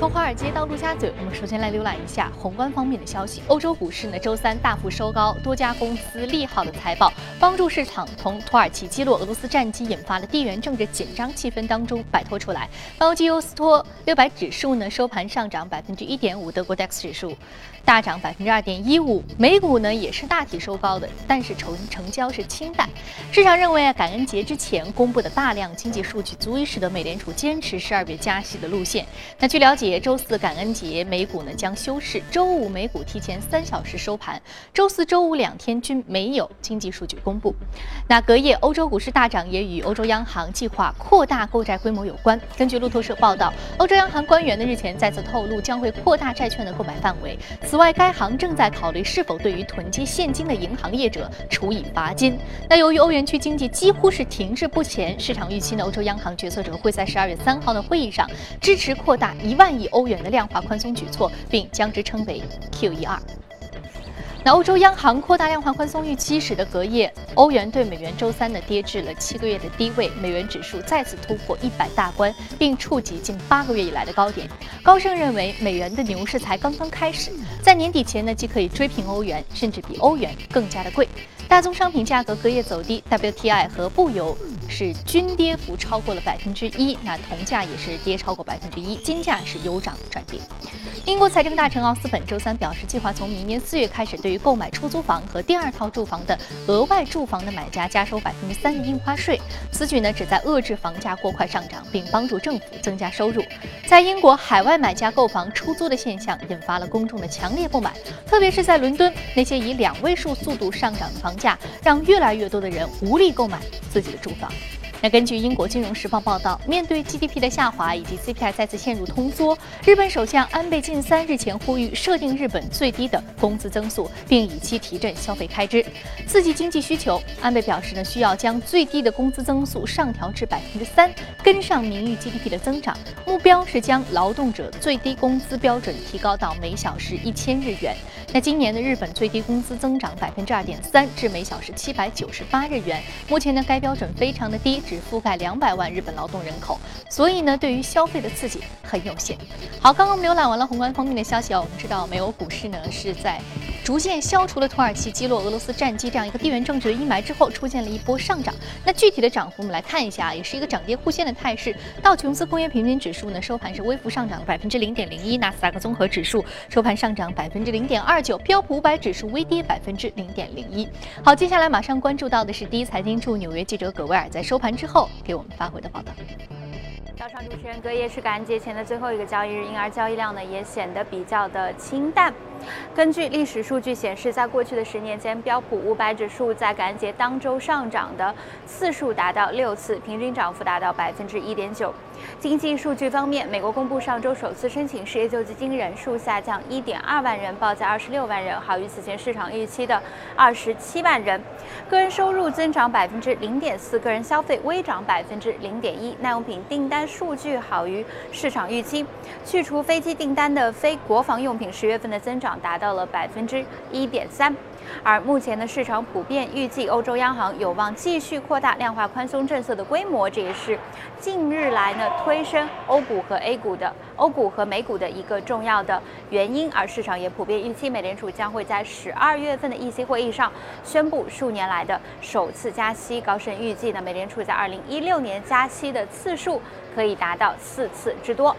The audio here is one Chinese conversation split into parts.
从华尔街到陆家嘴，我们首先来浏览一下宏观方面的消息。欧洲股市呢，周三大幅收高，多家公司利好的财报帮助市场从土耳其击落俄罗斯战机引发的地缘政治紧张气氛当中摆脱出来。欧基欧斯托六百指数呢收盘上涨百分之一点五，德国 DAX 指数大涨百分之二点一五。美股呢也是大体收高的，但是成成交是清淡。市场认为啊，感恩节之前公布的大量经济数据足以使得美联储坚持十二月加息的路线。那据了解。周四感恩节，美股呢将休市。周五美股提前三小时收盘。周四周五两天均没有经济数据公布。那隔夜欧洲股市大涨，也与欧洲央行计划扩大购债规模有关。根据路透社报道，欧洲央行官员呢日前再次透露，将会扩大债券的购买范围。此外，该行正在考虑是否对于囤积现金的银行业者处以罚金。那由于欧元区经济几乎是停滞不前，市场预期呢欧洲央行决策者会在十二月三号的会议上支持扩大一万。亿欧元的量化宽松举措，并将之称为 Q E 二。那欧洲央行扩大量化宽松预期，使得隔夜欧元对美元周三呢跌至了七个月的低位，美元指数再次突破一百大关，并触及近八个月以来的高点。高盛认为，美元的牛市才刚刚开始，在年底前呢，既可以追平欧元，甚至比欧元更加的贵。大宗商品价格隔夜走低，WTI 和布油是均跌幅超过了百分之一，那铜价也是跌超过百分之一，金价是由涨转跌。英国财政大臣奥斯本周三表示，计划从明年四月开始，对于购买出租房和第二套住房的额外住房的买家加收百分之三的印花税。此举呢，旨在遏制房价过快上涨，并帮助政府增加收入。在英国，海外买家购房出租的现象引发了公众的强烈不满，特别是在伦敦，那些以两位数速度上涨的房价，让越来越多的人无力购买自己的住房。那根据英国金融时报报道，面对 GDP 的下滑以及 CPI 再次陷入通缩，日本首相安倍晋三日前呼吁设定日本最低的工资增速，并以期提振消费开支，刺激经济需求。安倍表示呢，需要将最低的工资增速上调至百分之三，跟上名誉 GDP 的增长。目标是将劳动者最低工资标准提高到每小时一千日元。那今年的日本最低工资增长百分之二点三，至每小时七百九十八日元。目前呢，该标准非常的低。只覆盖两百万日本劳动人口，所以呢，对于消费的刺激很有限。好，刚刚我们浏览完了宏观方面的消息啊，我们知道美欧股市呢是在。逐渐消除了土耳其击落俄罗斯战机这样一个地缘政治的阴霾之后，出现了一波上涨。那具体的涨幅我们来看一下，也是一个涨跌互现的态势。道琼斯工业平均指数呢收盘是微幅上涨百分之零点零一，纳斯达克综合指数收盘上涨百分之零点二九，标普五百指数微跌百分之零点零一。好，接下来马上关注到的是第一财经驻纽约记者葛威尔在收盘之后给我们发回的报道。早上主持人隔夜是感恩节前的最后一个交易日，因而交易量呢也显得比较的清淡。根据历史数据显示，在过去的十年间，标普五百指数在感恩节当周上涨的次数达到六次，平均涨幅达到百分之一点九。经济数据方面，美国公布上周首次申请失业救济金人数下降一点二万人，报在二十六万人，好于此前市场预期的二十七万人。个人收入增长百分之零点四，个人消费微涨百分之零点一，耐用品订单数据好于市场预期。去除飞机订单的非国防用品十月份的增长。达到了百分之一点三，而目前的市场普遍预计欧洲央行有望继续扩大量化宽松政策的规模，这也是近日来呢推升欧股和 A 股的欧股和美股的一个重要的原因。而市场也普遍预期美联储将会在十二月份的议息会议上宣布数年来的首次加息。高盛预计呢，美联储在二零一六年加息的次数可以达到四次之多。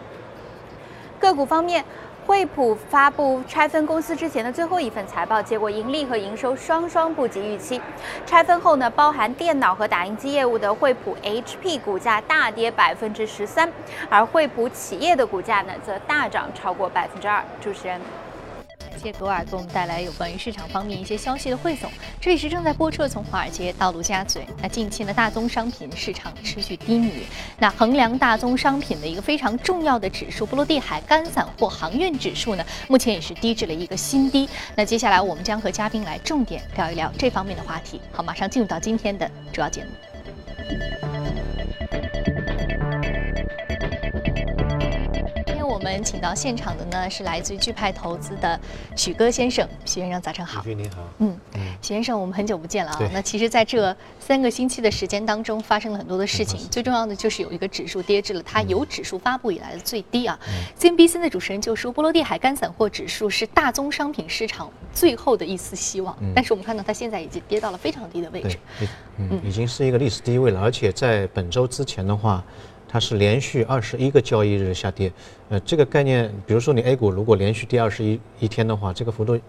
个股方面。惠普发布拆分公司之前的最后一份财报，结果盈利和营收双双不及预期。拆分后呢，包含电脑和打印机业务的惠普 HP 股价大跌百分之十三，而惠普企业的股价呢，则大涨超过百分之二。主持人。谢格尔给我们带来有关于市场方面一些消息的汇总。这里是正在播出的从华尔街到陆家嘴。那近期呢，大宗商品市场持续低迷。那衡量大宗商品的一个非常重要的指数——波罗的海干散货航运指数呢，目前也是低至了一个新低。那接下来我们将和嘉宾来重点聊一聊这方面的话题。好，马上进入到今天的主要节目。们请到现场的呢是来自于钜派投资的许戈先生，许先生早上好。许你好。嗯，许先生，我们很久不见了啊。那其实，在这三个星期的时间当中，发生了很多的事情。最重要的就是有一个指数跌至了它有指数发布以来的最低啊。CNBC 的主持人就说，波罗的海干散货指数是大宗商品市场最后的一丝希望。但是我们看到它现在已经跌到了非常低的位置。，已嗯，已经是一个历史低位了，而且在本周之前的话，它是连续二十一个交易日下跌。呃，这个概念，比如说你 A 股如果连续跌二十一一天的话，这个幅度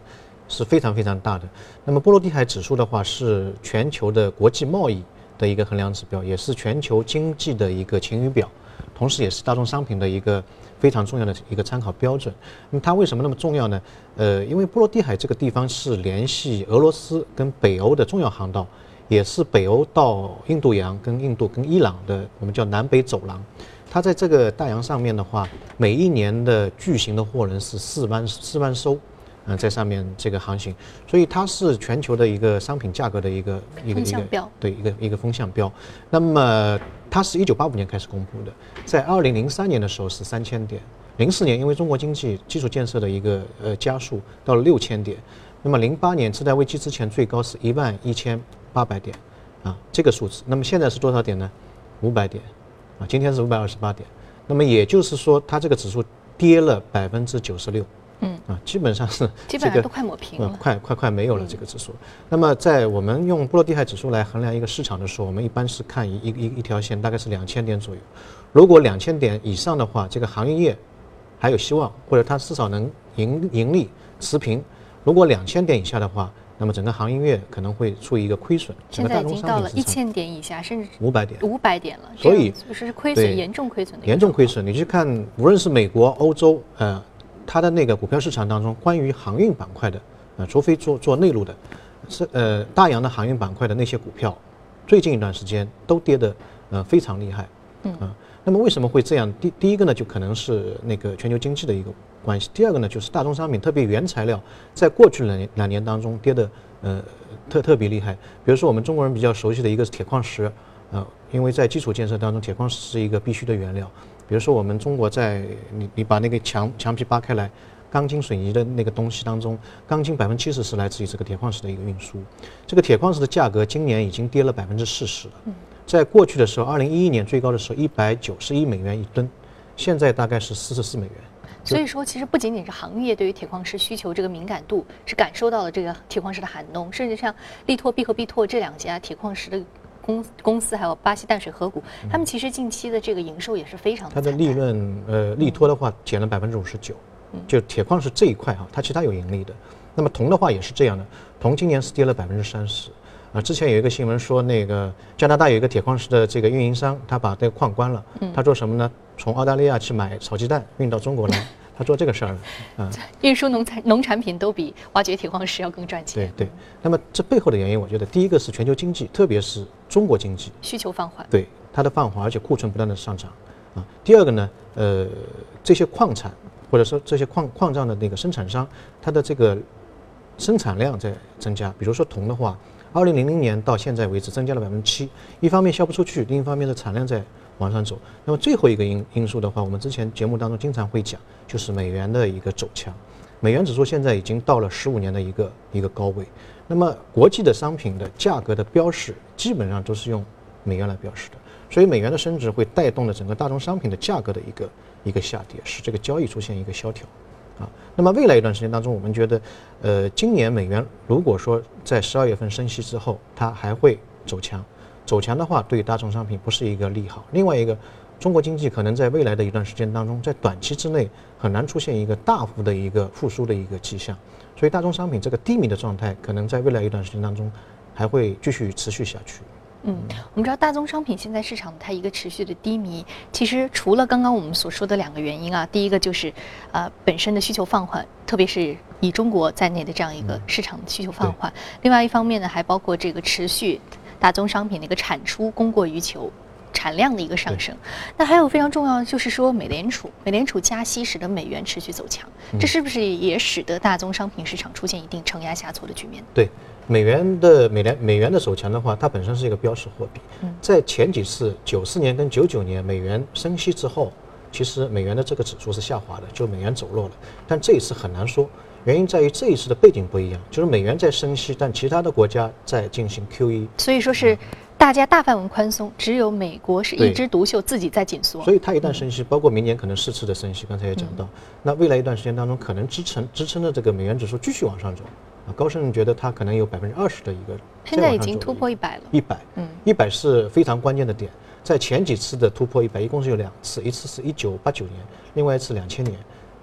是非常非常大的。那么波罗的海指数的话，是全球的国际贸易的一个衡量指标，也是全球经济的一个晴雨表，同时也是大宗商品的一个非常重要的一个参考标准。那么它为什么那么重要呢？呃，因为波罗的海这个地方是联系俄罗斯跟北欧的重要航道。也是北欧到印度洋跟印度跟伊朗的，我们叫南北走廊。它在这个大洋上面的话，每一年的巨型的货轮是四万四万艘，嗯、在上面这个航行，所以它是全球的一个商品价格的一个一个一个标对一个一个风向标。那么它是一九八五年开始公布的，在二零零三年的时候是三千点，零四年因为中国经济基础建设的一个呃加速到了六千点，那么零八年次贷危机之前最高是一万一千八百点，啊这个数字，那么现在是多少点呢？五百点，啊今天是五百二十八点，那么也就是说它这个指数跌了百分之九十六，嗯啊基本上是这个基本上都快抹平呃了。快快快没有了这个指数。那么在我们用波罗的海指数来衡量一个市场的时候，我们一般是看一一一一条线，大概是两千点左右。如果两千点以上的话，这个行业业还有希望，或者它至少能盈盈利持平。如果两千点以下的话，那么整个行业业可能会处于一个亏损。现在已经到了一千点以下，甚至五百点。五百点了，所以就是亏损严重亏损的严重。亏损。你去看，无论是美国、欧洲，呃，它的那个股票市场当中，关于航运板块的，呃，除非做做内陆的，是呃大洋的航运板块的那些股票，最近一段时间都跌得呃非常厉害。嗯啊那么为什么会这样？第第一个呢，就可能是那个全球经济的一个关系；第二个呢，就是大宗商品，特别原材料，在过去两年两年当中跌得呃特特别厉害。比如说我们中国人比较熟悉的一个是铁矿石，呃，因为在基础建设当中，铁矿石是一个必须的原料。比如说我们中国在你你把那个墙墙皮扒开来，钢筋水泥的那个东西当中，钢筋百分之七十是来自于这个铁矿石的一个运输。这个铁矿石的价格今年已经跌了百分之四十了。在过去的时候，二零一一年最高的时候一百九十一美元一吨，现在大概是四十四美元。所以说，其实不仅仅是行业对于铁矿石需求这个敏感度是感受到了这个铁矿石的寒冬，甚至像力拓 B 和必拓这两家铁矿石的公公司，还有巴西淡水河谷，他们其实近期的这个营收也是非常的它的利润，呃，力拓的话减了百分之五十九，就铁矿石这一块哈，它其他有盈利的。那么铜的话也是这样的，铜今年是跌了百分之三十。啊，之前有一个新闻说，那个加拿大有一个铁矿石的这个运营商，他把这个矿关了，他做什么呢？从澳大利亚去买炒鸡蛋运到中国来，他做这个事儿了，啊。运输农产农产品都比挖掘铁矿石要更赚钱，对对，那么这背后的原因，我觉得第一个是全球经济，特别是中国经济，需求放缓。对它的放缓，而且库存不断的上涨啊。第二个呢，呃，这些矿产或者说这些矿矿藏的那个生产商，它的这个生产量在增加。比如说铜的话，二零零零年到现在为止增加了百分之七，一方面销不出去，另一方面的产量在往上走。那么最后一个因因素的话，我们之前节目当中经常会讲，就是美元的一个走强。美元指数现在已经到了十五年的一个一个高位。那么国际的商品的价格的标识基本上都是用美元来标识的，所以美元的升值会带动了整个大宗商品的价格的一个一个下跌，使这个交易出现一个萧条。那么未来一段时间当中，我们觉得，呃，今年美元如果说在十二月份升息之后，它还会走强，走强的话，对大宗商品不是一个利好。另外一个，中国经济可能在未来的一段时间当中，在短期之内很难出现一个大幅的一个复苏的一个迹象，所以大宗商品这个低迷的状态，可能在未来一段时间当中还会继续持续下去。嗯，我们知道大宗商品现在市场它一个持续的低迷，其实除了刚刚我们所说的两个原因啊，第一个就是呃本身的需求放缓，特别是以中国在内的这样一个市场的需求放缓，另外一方面呢，还包括这个持续大宗商品的一个产出供过于求。产量的一个上升，那还有非常重要的就是说，美联储美联储加息使得美元持续走强，这是不是也使得大宗商品市场出现一定承压下挫的局面？对，美元的美元美元的走强的话，它本身是一个标识货币，在前几次九四年跟九九年美元升息之后，其实美元的这个指数是下滑的，就美元走弱了。但这一次很难说，原因在于这一次的背景不一样，就是美元在升息，但其他的国家在进行 QE，所以说是大家大范围宽松，只有美国是一枝独秀，自己在紧缩。所以它一旦升息，包括明年可能四次的升息，刚才也讲到，那未来一段时间当中，可能支撑支撑着这个美元指数继续往上走。啊，高盛觉得它可能有百分之二十的一个现在已经突破一百了。一百，嗯，一百是非常关键的点。在前几次的突破一百，一共是有两次，一次是一九八九年，另外一次两千年，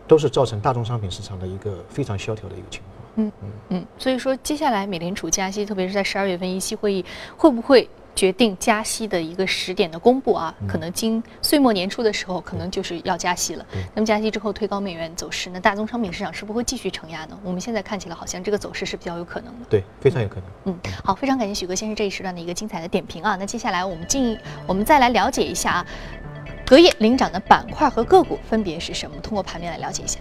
都是造成大宗商品市场的一个非常萧条的一个情况。嗯嗯嗯，所以说接下来美联储加息，特别是在十二月份议息会议，会不会决定加息的一个时点的公布啊？可能今岁末年初的时候，可能就是要加息了。那么加息之后推高美元走势，那大宗商品市场是不是会继续承压呢？我们现在看起来好像这个走势是比较有可能的。对，非常有可能。嗯，好，非常感谢许哥先生这一时段的一个精彩的点评啊。那接下来我们进，我们再来了解一下啊，隔夜领涨的板块和个股分别是什么？通过盘面来了解一下。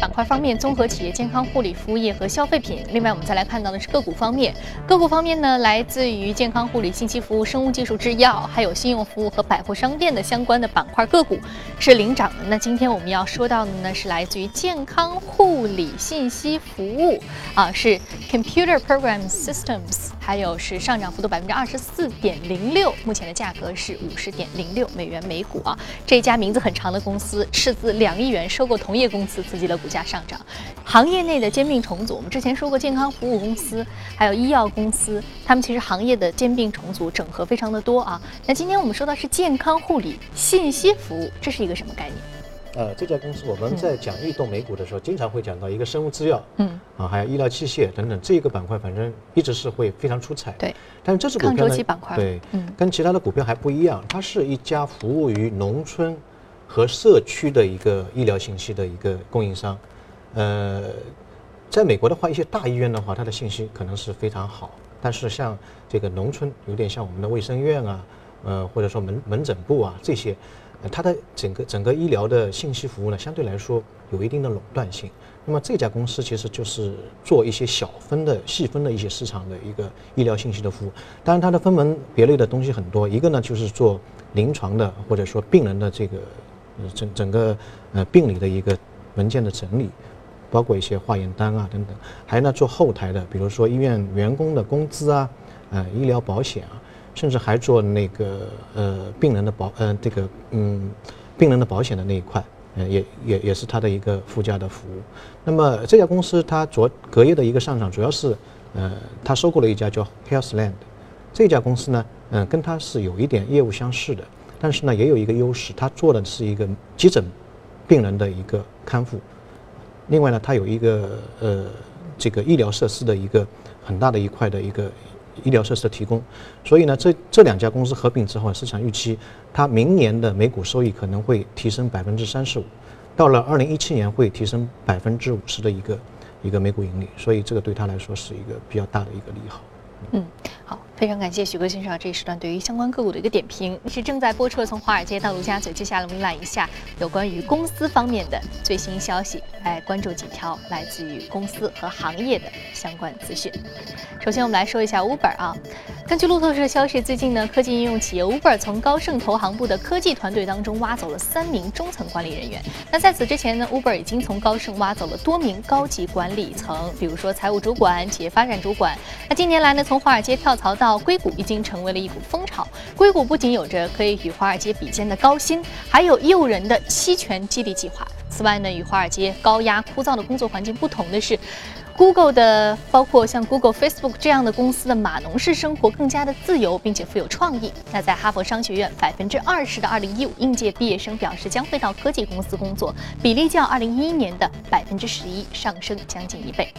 板块方面，综合企业、健康护理、服务业和消费品。另外，我们再来看到的是个股方面，个股方面呢，来自于健康护理、信息服务、生物技术、制药，还有信用服务和百货商店的相关的板块个股是领涨的。那今天我们要说到的呢，是来自于健康护理信息服务啊，是 Computer Program Systems，还有是上涨幅度百分之二十四点零六，目前的价格是五十点零六美元每股啊。这家名字很长的公司斥资两亿元收购同业公司，刺激了股价上涨。行业内的兼并重组，我们之前说过，健康服务公司还有医药公司，他们其实行业的兼并重组整合非常的多啊。那今天我们说到是健康护理信息服务，这是一个什么概念？呃，这家公司我们在讲异动美股的时候，经常会讲到一个生物制药，嗯，啊，还有医疗器械等等，这个板块反正一直是会非常出彩。对，但是这只股票抗呢，周期板块对，嗯跟其他的股票还不一样，它是一家服务于农村和社区的一个医疗信息的一个供应商。呃，在美国的话，一些大医院的话，它的信息可能是非常好，但是像这个农村，有点像我们的卫生院啊，呃，或者说门门诊部啊这些，它的整个整个医疗的信息服务呢，相对来说有一定的垄断性。那么这家公司其实就是做一些小分的、细分的一些市场的一个医疗信息的服务。当然，它的分门别类的东西很多，一个呢就是做临床的或者说病人的这个整整个呃病理的一个文件的整理。包括一些化验单啊等等，还有呢做后台的，比如说医院员工的工资啊，呃医疗保险啊，甚至还做那个呃病人的保呃这个嗯病人的保险的那一块，呃也也也是它的一个附加的服务。那么这家公司它昨隔夜的一个上涨，主要是呃它收购了一家叫 Healthland，这家公司呢，嗯、跟它是有一点业务相似的，但是呢也有一个优势，它做的是一个急诊病人的一个康复。另外呢，它有一个呃这个医疗设施的一个很大的一块的一个医疗设施的提供，所以呢，这这两家公司合并之后，市场预期它明年的每股收益可能会提升百分之三十五，到了二零一七年会提升百分之五十的一个一个每股盈利，所以这个对它来说是一个比较大的一个利好。嗯，好，非常感谢许哥先生这一时段对于相关个股的一个点评。是正在播出的从华尔街到陆家嘴，接下来我们来一下有关于公司方面的最新消息，来关注几条来自于公司和行业的相关资讯。首先，我们来说一下 Uber 啊。根据路透社消息，最近呢，科技应用企业 Uber 从高盛投行部的科技团队当中挖走了三名中层管理人员。那在此之前呢，Uber 已经从高盛挖走了多名高级管理层，比如说财务主管、企业发展主管。那近年来呢，从华尔街跳槽到硅谷，已经成为了一股风潮。硅谷不仅有着可以与华尔街比肩的高薪，还有诱人的期权激励计划。此外呢，与华尔街高压枯燥的工作环境不同的是。Google 的包括像 Google、Facebook 这样的公司的码农式生活更加的自由，并且富有创意。那在哈佛商学院，百分之二十的2015应届毕业生表示将会到科技公司工作，比例较2011年的百分之十一上升将近一倍。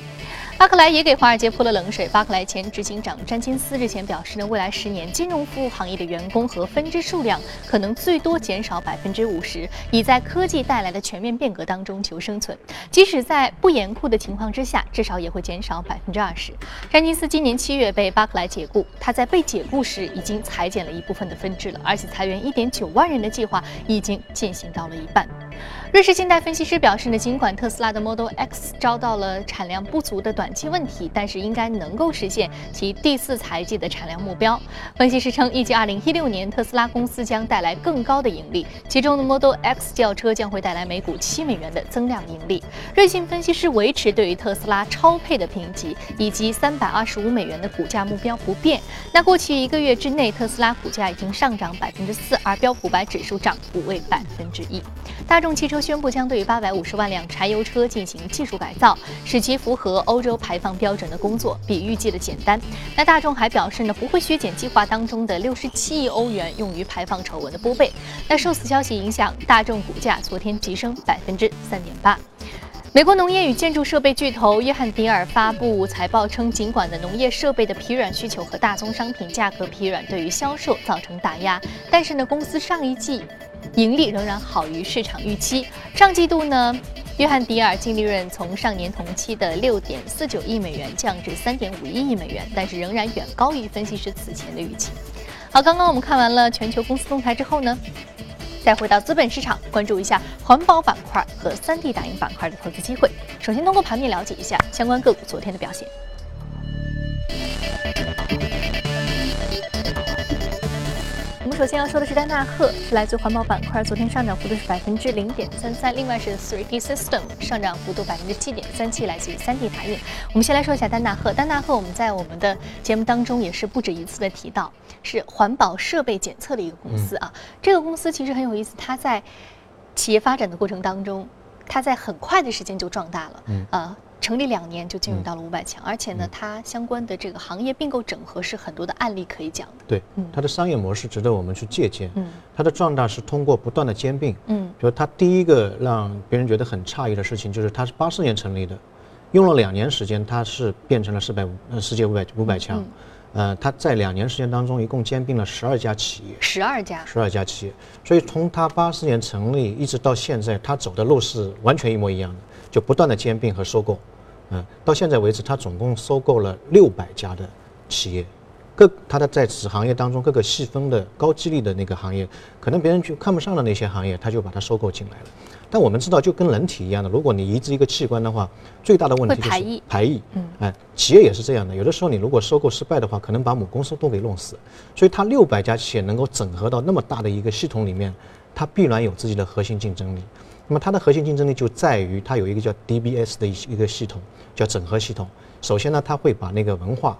巴克莱也给华尔街泼了冷水。巴克莱前执行长詹金斯日前表示呢，未来十年金融服务行业的员工和分支数量可能最多减少百分之五十，以在科技带来的全面变革当中求生存。即使在不严酷的情况之下，至少也会减少百分之二十。詹金斯今年七月被巴克莱解雇，他在被解雇时已经裁减了一部分的分支了，而且裁员一点九万人的计划已经进行到了一半。瑞士信贷分析师表示呢，尽管特斯拉的 Model X 遭到了产量不足的短期问题，但是应该能够实现其第四财季的产量目标。分析师称，预计2016年特斯拉公司将带来更高的盈利，其中的 Model X 轿车将会带来每股七美元的增量盈利。瑞信分析师维持对于特斯拉超配的评级以及三百二十五美元的股价目标不变。那过去一个月之内，特斯拉股价已经上涨百分之四，而标普百指数涨幅为百分之一。大众汽车。宣布将对八百五十万辆柴油车进行技术改造，使其符合欧洲排放标准的工作比预计的简单。那大众还表示呢，不会削减计划当中的六十七亿欧元用于排放丑闻的拨备。那受此消息影响，大众股价昨天急升百分之三点八。美国农业与建筑设备巨头约翰迪尔发布财报称，尽管的农业设备的疲软需求和大宗商品价格疲软对于销售造成打压，但是呢，公司上一季。盈利仍然好于市场预期。上季度呢，约翰迪尔净利润从上年同期的六点四九亿美元降至三点五一亿美元，但是仍然远高于分析师此前的预期。好，刚刚我们看完了全球公司动态之后呢，再回到资本市场，关注一下环保板块和三 D 打印板块的投资机会。首先通过盘面了解一下相关个股昨天的表现。首先要说的是丹纳赫，是来自环保板块，昨天上涨幅度是百分之零点三三。另外是 Three System 上涨幅度百分之七点三七，来自于三 D 打印。我们先来说一下丹纳赫，丹纳赫我们在我们的节目当中也是不止一次的提到，是环保设备检测的一个公司啊。这个公司其实很有意思，它在企业发展的过程当中，它在很快的时间就壮大了，嗯啊。成立两年就进入到了五百强，而且呢，它相关的这个行业并购整合是很多的案例可以讲的。对，它的商业模式值得我们去借鉴。嗯，它的壮大是通过不断的兼并。嗯，比如它第一个让别人觉得很诧异的事情，就是它是八四年成立的，用了两年时间，它是变成了四百五呃世界五百五百强。呃，它在两年时间当中一共兼并了十二家企业。十二家。十二家企业，所以从它八四年成立一直到现在，它走的路是完全一模一样的。就不断的兼并和收购，嗯，到现在为止，它总共收购了六百家的企业，各它的在此行业当中各个细分的高激励的那个行业，可能别人就看不上的那些行业，它就把它收购进来了。但我们知道，就跟人体一样的，如果你移植一个器官的话，最大的问题就是排异。排异，嗯，哎，企业也是这样的，有的时候你如果收购失败的话，可能把母公司都给弄死。所以它六百家企业能够整合到那么大的一个系统里面，它必然有自己的核心竞争力。那么它的核心竞争力就在于它有一个叫 DBS 的一一个系统，叫整合系统。首先呢，它会把那个文化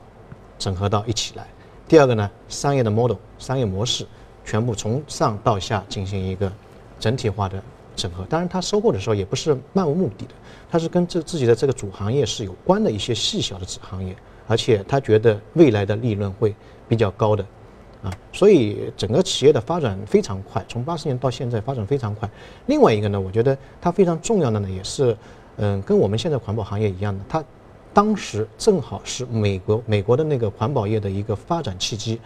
整合到一起来；第二个呢，商业的 model、商业模式全部从上到下进行一个整体化的整合。当然，它收购的时候也不是漫无目的的，它是跟这自己的这个主行业是有关的一些细小的子行业，而且他觉得未来的利润会比较高的。啊，所以整个企业的发展非常快，从八十年到现在发展非常快。另外一个呢，我觉得它非常重要的呢，也是，嗯，跟我们现在环保行业一样的，它当时正好是美国美国的那个环保业的一个发展契机。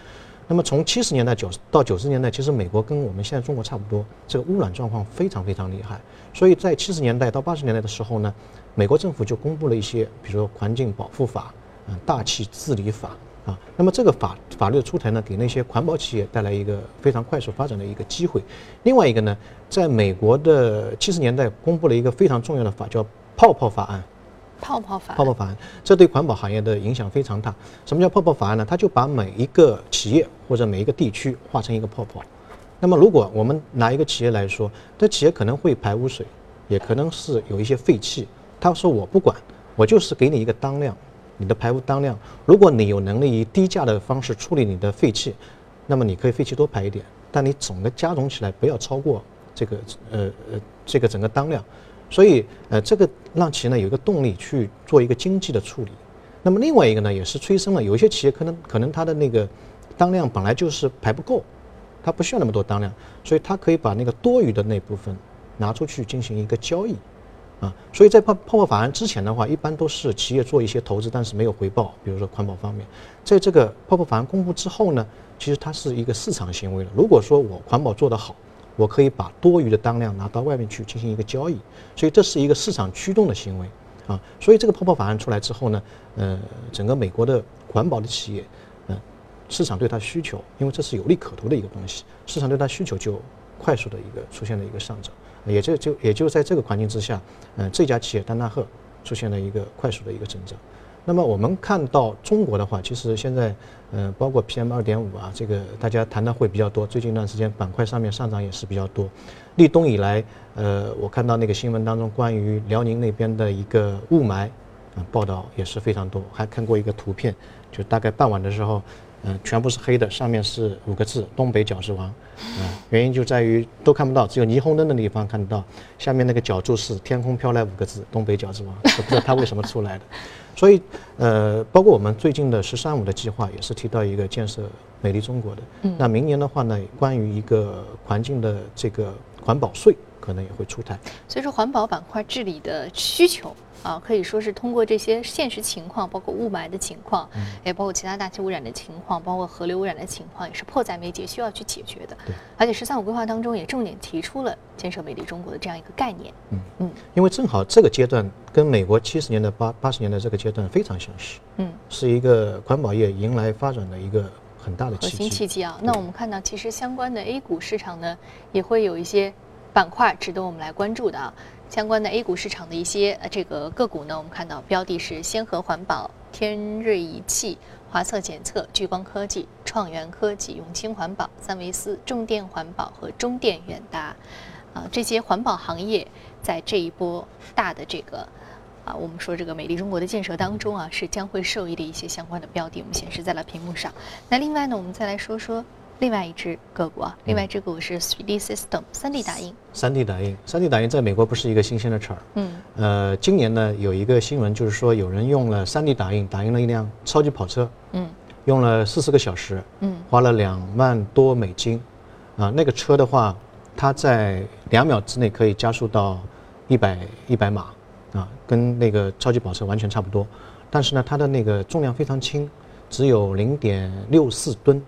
那么从七十年代九到九十年代，其实美国跟我们现在中国差不多，这个污染状况非常非常厉害。所以在七十年代到八十年代的时候呢，美国政府就公布了一些，比如说环境保护法、嗯，大气治理法。啊，那么这个法法律的出台呢，给那些环保企业带来一个非常快速发展的一个机会。另外一个呢，在美国的七十年代公布了一个非常重要的法，叫泡泡法案。泡泡法。泡泡法案，这对环保行业的影响非常大。什么叫泡泡法案呢？它就把每一个企业或者每一个地区划成一个泡泡。那么如果我们拿一个企业来说，这企业可能会排污水，也可能是有一些废气。他说我不管，我就是给你一个当量。你的排污当量，如果你有能力以低价的方式处理你的废气，那么你可以废气多排一点，但你总的加总起来不要超过这个呃呃这个整个当量，所以呃这个让企业呢有一个动力去做一个经济的处理。那么另外一个呢也是催生了有一些企业可能可能它的那个当量本来就是排不够，它不需要那么多当量，所以它可以把那个多余的那部分拿出去进行一个交易。啊，所以在泡泡泡法案之前的话，一般都是企业做一些投资，但是没有回报。比如说环保方面，在这个泡泡法案公布之后呢，其实它是一个市场行为了。如果说我环保做得好，我可以把多余的当量拿到外面去进行一个交易，所以这是一个市场驱动的行为啊。所以这个泡泡法案出来之后呢，呃，整个美国的环保的企业，嗯，市场对它需求，因为这是有利可图的一个东西，市场对它需求就快速的一个出现了一个上涨，也就就也就在这个环境之下，嗯，这家企业丹纳赫出现了一个快速的一个增长。那么我们看到中国的话，其实现在，嗯，包括 PM 二点五啊，这个大家谈的会比较多。最近一段时间板块上面上涨也是比较多。立冬以来，呃，我看到那个新闻当中关于辽宁那边的一个雾霾，啊，报道也是非常多。还看过一个图片，就大概傍晚的时候。嗯，全部是黑的，上面是五个字“东北饺子王”。嗯，原因就在于都看不到，只有霓虹灯的地方看得到。下面那个角柱是“天空飘来五个字，东北饺子王”，不知道它为什么出来的。所以，呃，包括我们最近的“十三五”的计划，也是提到一个建设美丽中国的。嗯。那明年的话呢，关于一个环境的这个环保税，可能也会出台。所以说，环保板块治理的需求。啊，可以说是通过这些现实情况，包括雾霾的情况，也包括其他大气污染的情况，包括河流污染的情况，也是迫在眉睫需要去解决的。对，而且“十三五”规划当中也重点提出了建设美丽中国的这样一个概念。嗯嗯，因为正好这个阶段跟美国七十年代、八八十年代这个阶段非常相似。嗯，是一个环保业迎来发展的一个很大的核心契机啊。那我们看到，其实相关的 A 股市场呢，也会有一些板块值得我们来关注的啊。相关的 A 股市场的一些呃这个个股呢，我们看到标的是先河环保、天瑞仪器、华测检测、聚光科技、创元科技、永清环保、三维思、重电环保和中电远达，啊，这些环保行业在这一波大的这个啊，我们说这个美丽中国的建设当中啊，是将会受益的一些相关的标的，我们显示在了屏幕上。那另外呢，我们再来说说。另外一只个股啊，另外一只股是 3D System 三 D 打印。三 D 打印，三 D 打印在美国不是一个新鲜的词儿。嗯。呃，今年呢有一个新闻，就是说有人用了三 D 打印打印了一辆超级跑车。嗯。用了四十个小时。嗯。花了两万多美金。啊，那个车的话，它在两秒之内可以加速到一百一百码，啊，跟那个超级跑车完全差不多。但是呢，它的那个重量非常轻，只有零点六四吨。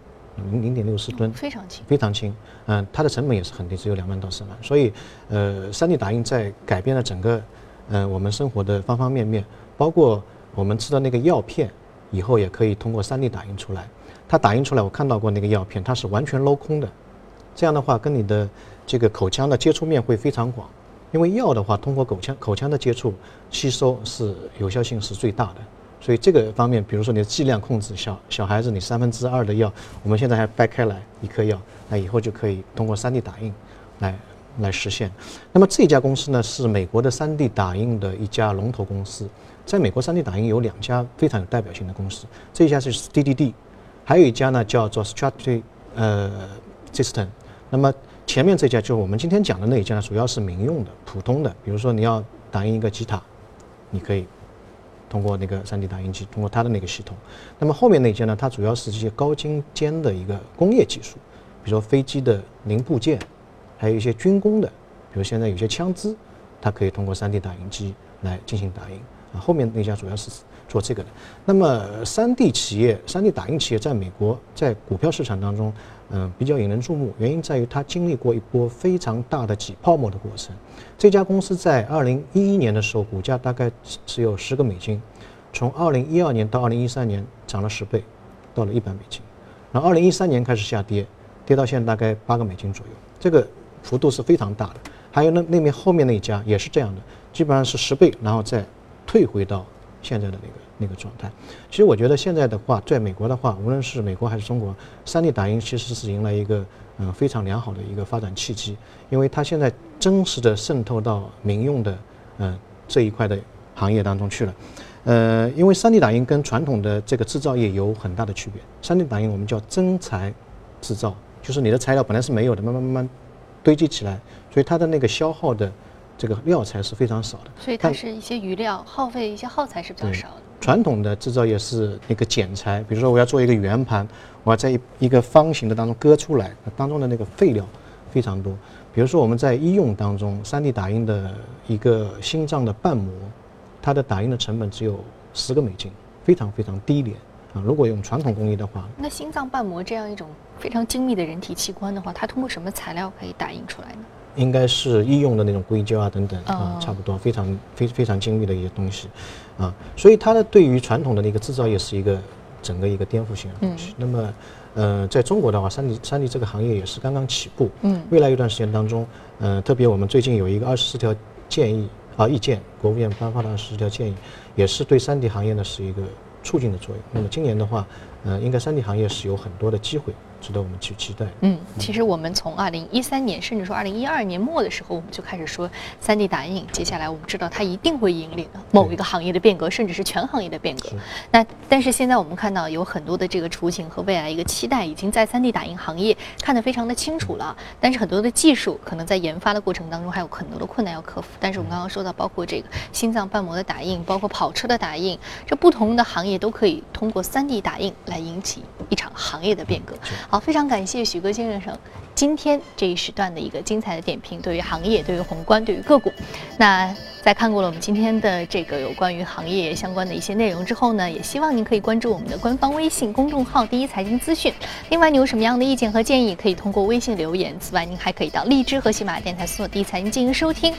零零点六四吨，非常轻，非常轻。嗯，它的成本也是很低，只有两万到三万。所以，呃，3D 打印在改变了整个，呃，我们生活的方方面面，包括我们吃的那个药片，以后也可以通过 3D 打印出来。它打印出来，我看到过那个药片，它是完全镂空的。这样的话，跟你的这个口腔的接触面会非常广，因为药的话，通过口腔口腔的接触吸收是有效性是最大的。所以这个方面，比如说你的剂量控制，小小孩子你三分之二的药，我们现在还掰开来一颗药，那以后就可以通过 3D 打印来来实现。那么这家公司呢，是美国的 3D 打印的一家龙头公司。在美国 3D 打印有两家非常有代表性的公司，这一家是 DDD，还有一家呢叫做 Strategy 呃 System。那么前面这家就是我们今天讲的那一家，呢，主要是民用的、普通的，比如说你要打印一个吉他，你可以。通过那个 3D 打印机，通过它的那个系统，那么后面那些呢？它主要是这些高精尖的一个工业技术，比如说飞机的零部件，还有一些军工的，比如现在有些枪支，它可以通过 3D 打印机来进行打印。啊，后面那家主要是做这个的。那么 3D 企业、3D 打印企业在美国在股票市场当中。嗯，比较引人注目，原因在于它经历过一波非常大的挤泡沫的过程。这家公司在二零一一年的时候，股价大概只有十个美金，从二零一二年到二零一三年涨了十倍，到了一百美金。然后二零一三年开始下跌，跌到现在大概八个美金左右，这个幅度是非常大的。还有那那面后面那一家也是这样的，基本上是十倍，然后再退回到现在的那个。那个状态，其实我觉得现在的话，在美国的话，无论是美国还是中国，3D 打印其实是迎来一个嗯非常良好的一个发展契机，因为它现在真实的渗透到民用的嗯这一块的行业当中去了。呃，因为 3D 打印跟传统的这个制造业有很大的区别，3D 打印我们叫真材制造，就是你的材料本来是没有的，慢慢慢慢堆积起来，所以它的那个消耗的这个料材是非常少的。所以它是一些余料耗费一些耗材是比较少的。传统的制造业是那个剪裁，比如说我要做一个圆盘，我要在一一个方形的当中割出来，当中的那个废料非常多。比如说我们在医用当中，3D 打印的一个心脏的瓣膜，它的打印的成本只有十个美金，非常非常低廉啊。如果用传统工艺的话，那心脏瓣膜这样一种非常精密的人体器官的话，它通过什么材料可以打印出来呢？应该是医用的那种硅胶啊等等啊，差不多非常非非常精密的一些东西，啊，所以它的对于传统的那个制造业是一个整个一个颠覆性的东西。那么，呃，在中国的话，三 D 三 D 这个行业也是刚刚起步。嗯，未来一段时间当中，呃，特别我们最近有一个二十四条建议啊意见，国务院颁发的二十四条建议，也是对三 D 行业呢是一个促进的作用。那么今年的话，呃，应该三 D 行业是有很多的机会。值得我们去期待。嗯，其实我们从二零一三年，甚至说二零一二年末的时候，我们就开始说三 D 打印。接下来我们知道它一定会引领某一个行业的变革，甚至是全行业的变革。那但是现在我们看到有很多的这个雏形和未来一个期待，已经在三 D 打印行业看得非常的清楚了。但是很多的技术可能在研发的过程当中还有很多的困难要克服。但是我们刚刚说到，包括这个心脏瓣膜的打印，包括跑车的打印，这不同的行业都可以通过三 D 打印来引起一场行业的变革。好，非常感谢许戈先生今天这一时段的一个精彩的点评，对于行业、对于宏观、对于个股。那在看过了我们今天的这个有关于行业相关的一些内容之后呢，也希望您可以关注我们的官方微信公众号“第一财经资讯”。另外，你有什么样的意见和建议，可以通过微信留言。此外，您还可以到荔枝和喜马电台搜索“第一财经”进行收听。